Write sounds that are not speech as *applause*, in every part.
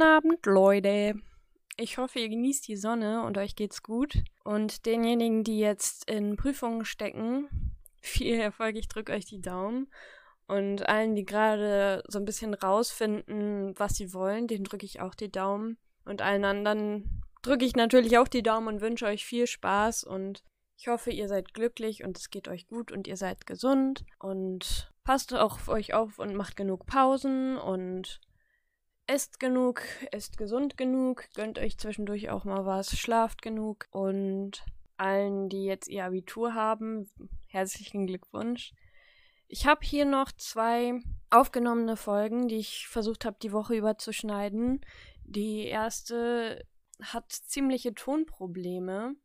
Guten Abend, Leute. Ich hoffe, ihr genießt die Sonne und euch geht's gut. Und denjenigen, die jetzt in Prüfungen stecken, *laughs* viel Erfolg, ich drücke euch die Daumen. Und allen, die gerade so ein bisschen rausfinden, was sie wollen, denen drücke ich auch die Daumen. Und allen anderen drücke ich natürlich auch die Daumen und wünsche euch viel Spaß. Und ich hoffe, ihr seid glücklich und es geht euch gut und ihr seid gesund. Und passt auch auf euch auf und macht genug Pausen und esst genug, esst gesund genug, gönnt euch zwischendurch auch mal was, schlaft genug und allen, die jetzt ihr Abitur haben, herzlichen Glückwunsch. Ich habe hier noch zwei aufgenommene Folgen, die ich versucht habe, die Woche über zu schneiden. Die erste hat ziemliche Tonprobleme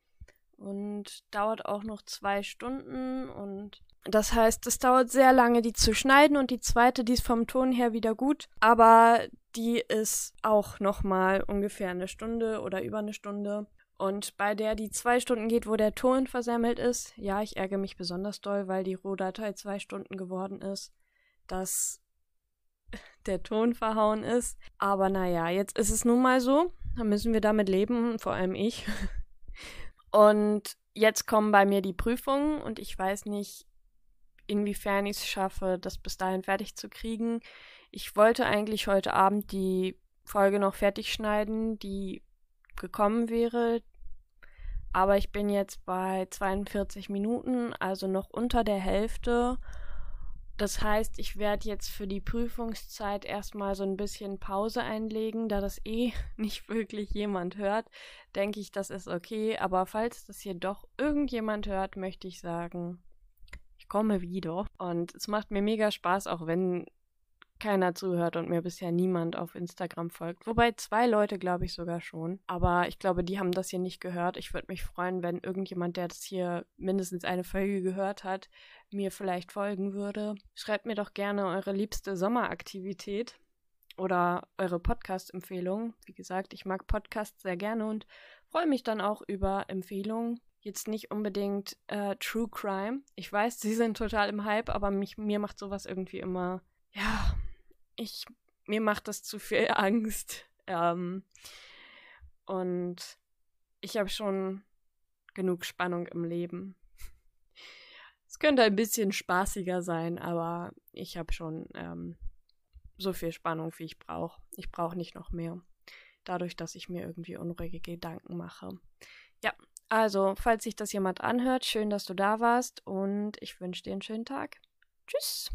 und dauert auch noch zwei Stunden und das heißt, es dauert sehr lange, die zu schneiden und die zweite, die ist vom Ton her wieder gut, aber die ist auch nochmal ungefähr eine Stunde oder über eine Stunde. Und bei der, die zwei Stunden geht, wo der Ton versemmelt ist, ja, ich ärgere mich besonders doll, weil die Rohdatei zwei Stunden geworden ist, dass *laughs* der Ton verhauen ist. Aber naja, jetzt ist es nun mal so. Dann müssen wir damit leben, vor allem ich. *laughs* Und jetzt kommen bei mir die Prüfungen und ich weiß nicht, inwiefern ich es schaffe, das bis dahin fertig zu kriegen. Ich wollte eigentlich heute Abend die Folge noch fertig schneiden, die gekommen wäre. Aber ich bin jetzt bei 42 Minuten, also noch unter der Hälfte. Das heißt, ich werde jetzt für die Prüfungszeit erstmal so ein bisschen Pause einlegen, da das eh *laughs* nicht wirklich jemand hört, denke ich, das ist okay. Aber falls das hier doch irgendjemand hört, möchte ich sagen, ich komme wieder. Und es macht mir mega Spaß, auch wenn keiner zuhört und mir bisher niemand auf Instagram folgt. Wobei zwei Leute, glaube ich, sogar schon. Aber ich glaube, die haben das hier nicht gehört. Ich würde mich freuen, wenn irgendjemand, der das hier mindestens eine Folge gehört hat, mir vielleicht folgen würde. Schreibt mir doch gerne eure liebste Sommeraktivität oder eure Podcast-Empfehlung. Wie gesagt, ich mag Podcasts sehr gerne und freue mich dann auch über Empfehlungen jetzt nicht unbedingt äh, True Crime. Ich weiß, *laughs* sie sind total im Hype, aber mich, mir macht sowas irgendwie immer, ja, ich, mir macht das zu viel *laughs* Angst. Ähm, und ich habe schon genug Spannung im Leben. Es könnte ein bisschen spaßiger sein, aber ich habe schon ähm, so viel Spannung, wie ich brauche. Ich brauche nicht noch mehr. Dadurch, dass ich mir irgendwie unruhige Gedanken mache. Ja, also, falls sich das jemand anhört, schön, dass du da warst und ich wünsche dir einen schönen Tag. Tschüss.